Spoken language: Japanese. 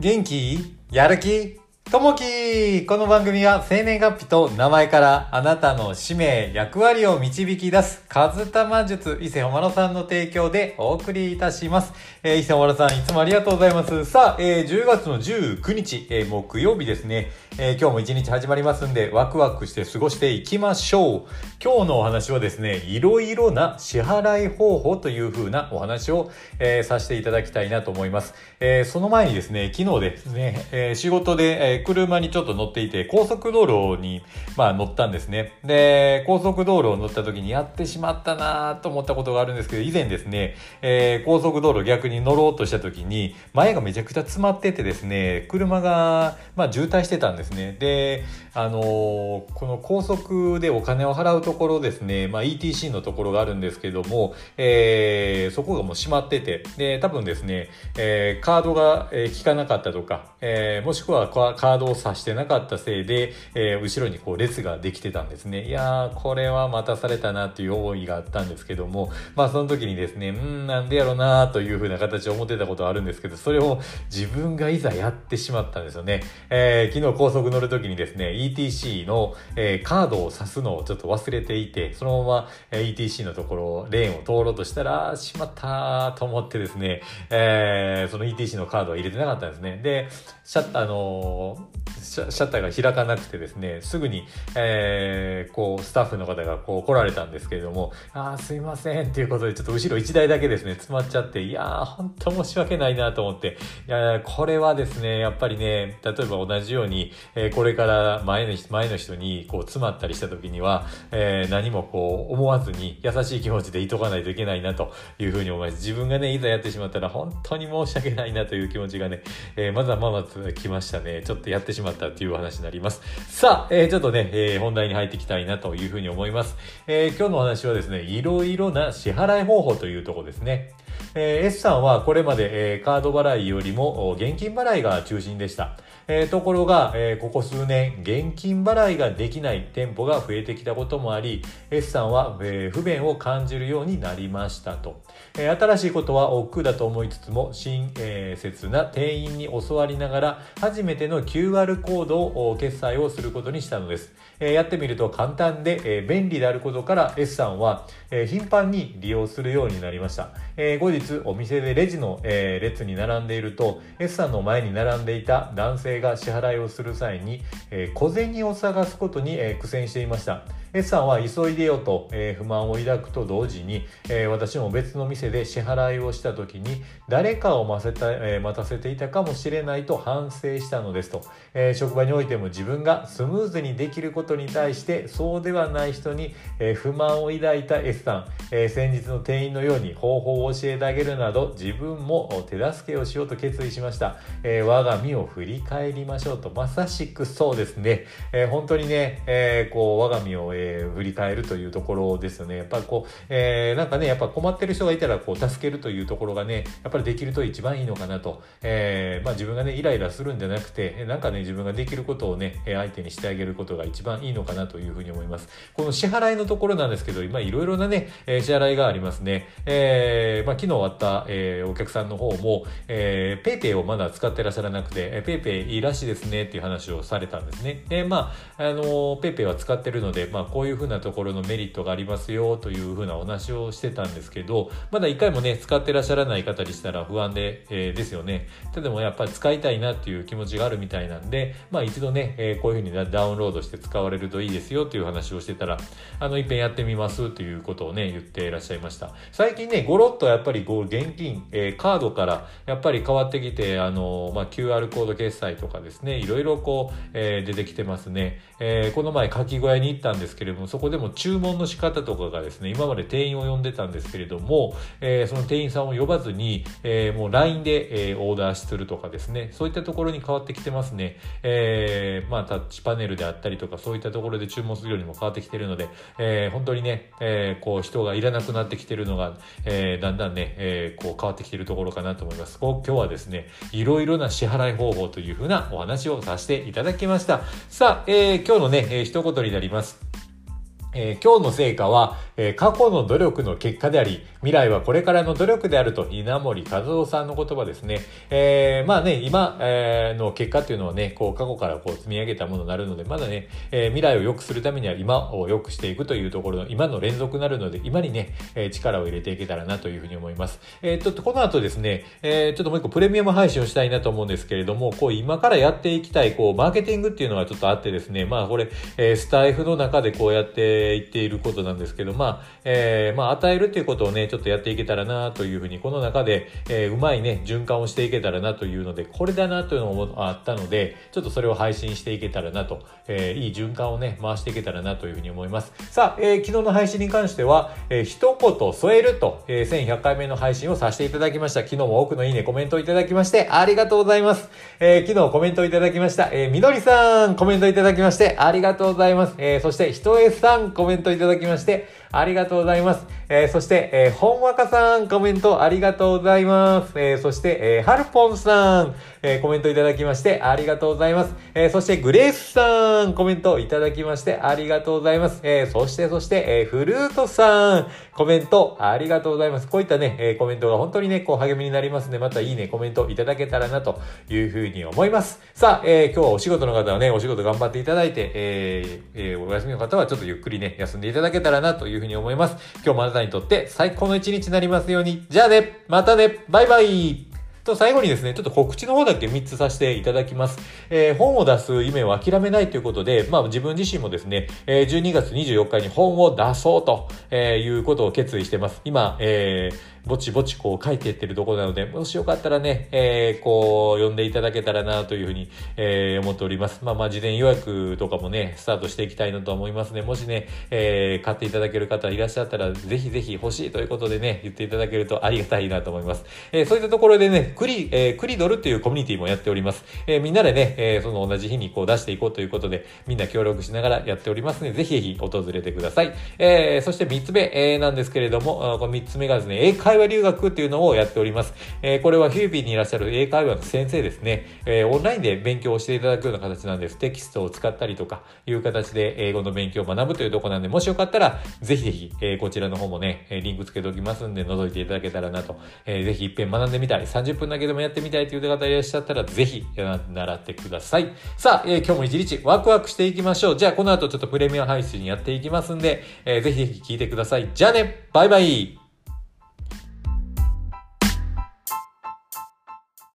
元気？やる気？ともきこの番組は生年月日と名前からあなたの使命、役割を導き出す、カズタマ術、伊勢ほまろさんの提供でお送りいたします。えー、伊勢ほまろさん、いつもありがとうございます。さあ、えー、10月の19日、えー、木曜日ですね、えー、今日も一日始まりますんで、ワクワクして過ごしていきましょう。今日のお話はですね、いろいろな支払い方法という風なお話を、えー、させていただきたいなと思います。えー、その前にですね、昨日ですね、えー、仕事で、えー、車にちょっと乗っていて、高速道路に、まあ、乗ったんですね。で、高速道路を乗った時にやってしまったなと思ったことがあるんですけど、以前ですね、えー、高速道路逆に乗ろうとした時に、前がめちゃくちゃ詰まっててですね、車が、まあ、渋滞してたんですね。で、あのー、この高速でお金を払うところですね、まあ、ETC のところがあるんですけども、えー、そこがもう閉まってて、で、多分ですね、えー、カードが、効かなかったとか、えー、もしくはカーカードを挿してなかったせいで、えー、後ろにこう列ができてたんですね。いやー、これは待たされたなっていう思いがあったんですけども、まあその時にですね、うん、なんでやろなーというふうな形を思ってたことはあるんですけど、それを自分がいざやってしまったんですよね。えー、昨日高速乗る時にですね、ETC の、えー、カードを挿すのをちょっと忘れていて、そのまま、ETC のところ、レーンを通ろうとしたら、しまったと思ってですね、えー、その ETC のカードを入れてなかったんですね。で、シャッター、あのシャッターが開かなくてですね、すぐに、えー、こう、スタッフの方がこう来られたんですけれども、あーすいませんっていうことで、ちょっと後ろ1台だけですね、詰まっちゃって、いやー、本当申し訳ないなと思って、いやこれはですね、やっぱりね、例えば同じように、えー、これから前の前の人にこう詰まったりした時には、えー、何もこう思わずに優しい気持ちでいとかないといけないなというふうに思います。自分がね、いざやってしまったら本当に申し訳ないなという気持ちがね、えー、まずはまず来ましたね。ちょっとやってしまったという話になります。さあ、えー、ちょっとね、えー、本題に入っていきたいなというふうに思います。えー、今日のお話はですね、いろいろな支払い方法というところですね。えー、S さんはこれまで、えー、カード払いよりも現金払いが中心でした。えー、ところが、えー、ここ数年、現金払いができない店舗が増えてきたこともあり、S さんは、えー、不便を感じるようになりましたと。えー、新しいことは億劫だと思いつつも、親切な店員に教わりながら、初めての QR コードを決済をすることにしたのです。えー、やってみると簡単で、えー、便利であることから S さんは、えー、頻繁に利用するようになりました。えー、後日、お店でレジの、えー、列に並んでいると、S さんの前に並んでいた男性が支払いをする際に、えー、小銭を探すことに、えー、苦戦していました。S さんは急いでよと、え、不満を抱くと同時に、え、私も別の店で支払いをした時に誰かを待せた、え、待たせていたかもしれないと反省したのですと、え職場においても自分がスムーズにできることに対してそうではない人に、え不満を抱いた S さん、え先日の店員のように方法を教えてあげるなど自分も手助けをしようと決意しました、え我が身を振り返りましょうとまさしくそうですね、え本当にね、えこう我が身を、え、振り返るというところですよね。やっぱこう、え、なんかね、やっぱ困ってる人がいたらこう助けるというところがね、やっぱりできると一番いいのかなと。え、まあ自分がね、イライラするんじゃなくて、なんかね、自分ができることをね、相手にしてあげることが一番いいのかなというふうに思います。この支払いのところなんですけど、今いろいろなね、支払いがありますね。えー、まあ昨日あった、えー、お客さんの方も、えー、ペイペイをまだ使ってらっしゃらなくて、ペイペイいいらしいですねっていう話をされたんですね。で、まあ、あの、ペイペイは使ってるので、まあこういうふうなところのメリットがありますよというふうなお話をしてたんですけど、まだ一回もね、使ってらっしゃらない方にしたら不安で、えー、ですよね。ただもやっぱり使いたいなっていう気持ちがあるみたいなんで、まあ一度ね、えー、こういうふうにダウンロードして使われるといいですよという話をしてたら、あの、いっぺんやってみますということをね、言っていらっしゃいました。最近ね、ごろっとやっぱぱりこう現金、えー、カードからやっぱり変わってきて、あの、まあ QR コード決済とかですね、いろいろこう、えー、出てきてますね。えー、この前、かき小屋に行ったんですけれども、そこでも注文の仕方とかがですね、今まで店員を呼んでたんですけれども、えー、その店員さんを呼ばずに、えー、もう LINE で、えー、オーダーするとかですね、そういったところに変わってきてますね。えー、まあタッチパネルであったりとか、そういったところで注文するようにも変わってきてるので、えー、本当にね、えー、こう人がいらなくなってきてるのが、えー、だんだんね、ねえー、こう変わってきてるところかなと思います。今日はですね、いろいろな支払い方法というふうなお話をさせていただきました。さあ、えー、今日のね、えー、一言になります。えー、今日の成果は、えー、過去の努力の結果であり、未来はこれからの努力であると、稲森和夫さんの言葉ですね。えー、まあね、今、えー、の結果っていうのはね、こう過去からこう積み上げたものになるので、まだね、えー、未来を良くするためには今を良くしていくというところの、今の連続になるので、今にね、えー、力を入れていけたらなというふうに思います。えー、っとこの後ですね、えー、ちょっともう一個プレミアム配信をしたいなと思うんですけれども、こう今からやっていきたい、こう、マーケティングっていうのがちょっとあってですね、まあこれ、えー、スタイフの中でこうやっていっていることなんですけど、まあ、えー、まあ、与えるっていうことをね、ちょっとやっていけたらなというふうに、この中で、え、うまいね、循環をしていけたらなというので、これだなというのもあったので、ちょっとそれを配信していけたらなと、え、いい循環をね、回していけたらなというふうに思います。さあ、え、昨日の配信に関しては、えー、一言添えると、え、1100回目の配信をさせていただきました。昨日も多くのいいね、コメントをいただきまして、ありがとうございます。え、昨日コメントをいただきました。え、みどりさん、コメントいただきまして、ありがとうございます。え、そして、ひとえさん、コメントいただきまして、ありがとうございます。えー、そして、えー、ほんわかさん、コメントありがとうございます。えー、そして、えー、はるぽんさん、えー、コメントいただきましてありがとうございます。えー、そして、グレースさん、コメントいただきましてありがとうございます。えー、そして、そして、えー、フルートさん、コメントありがとうございます。こういったね、えー、コメントが本当にね、こう励みになりますので、またいいね、コメントいただけたらなというふうに思います。さあ、えー、今日はお仕事の方はね、お仕事頑張っていただいて、えー、えー、お休みの方はちょっとゆっくりね、休んでいただけたらなというふうに思います。今日もあなたにとって最高の一日になりますように。じゃあね、またね、バイバイと、最後にですね、ちょっと告知の方だけ3つさせていただきます。えー、本を出す夢を諦めないということで、まあ自分自身もですね、えー、12月24日に本を出そうと、えー、いうことを決意してます。今、えー、ぼちぼちこう書いていってるところなので、もしよかったらね、えー、こう、読んでいただけたらなというふうに、えー、思っております。まあまあ、事前予約とかもね、スタートしていきたいなと思いますね。もしね、えー、買っていただける方いらっしゃったら、ぜひぜひ欲しいということでね、言っていただけるとありがたいなと思います。えー、そういったところでね、クリ、えー、クリドルっていうコミュニティもやっております。えー、みんなでね、えー、その同じ日にこう出していこうということで、みんな協力しながらやっておりますので、ぜひぜひ訪れてください。えー、そして3つ目、えー、なんですけれども、この3つ目がですね、英会話話留学っていうのをやっております。えー、これはフィリピンにいらっしゃる英会話の先生ですね、えー、オンラインで勉強をしていただくような形なんです。テキストを使ったりとかいう形で英語の勉強を学ぶというとこなんで、もしよかったら、ぜひぜひ、えー、こちらの方もね、リンクつけておきますんで、覗いていただけたらなと。えー、ぜひ一遍学んでみたい。30分だけでもやってみたいという方いらっしゃったら、ぜひ、習ってください。さあ、えー、今日も一日ワクワクしていきましょう。じゃあ、この後ちょっとプレミア配信やっていきますんで、えー、ぜひぜひ聞いてください。じゃあねバイバイ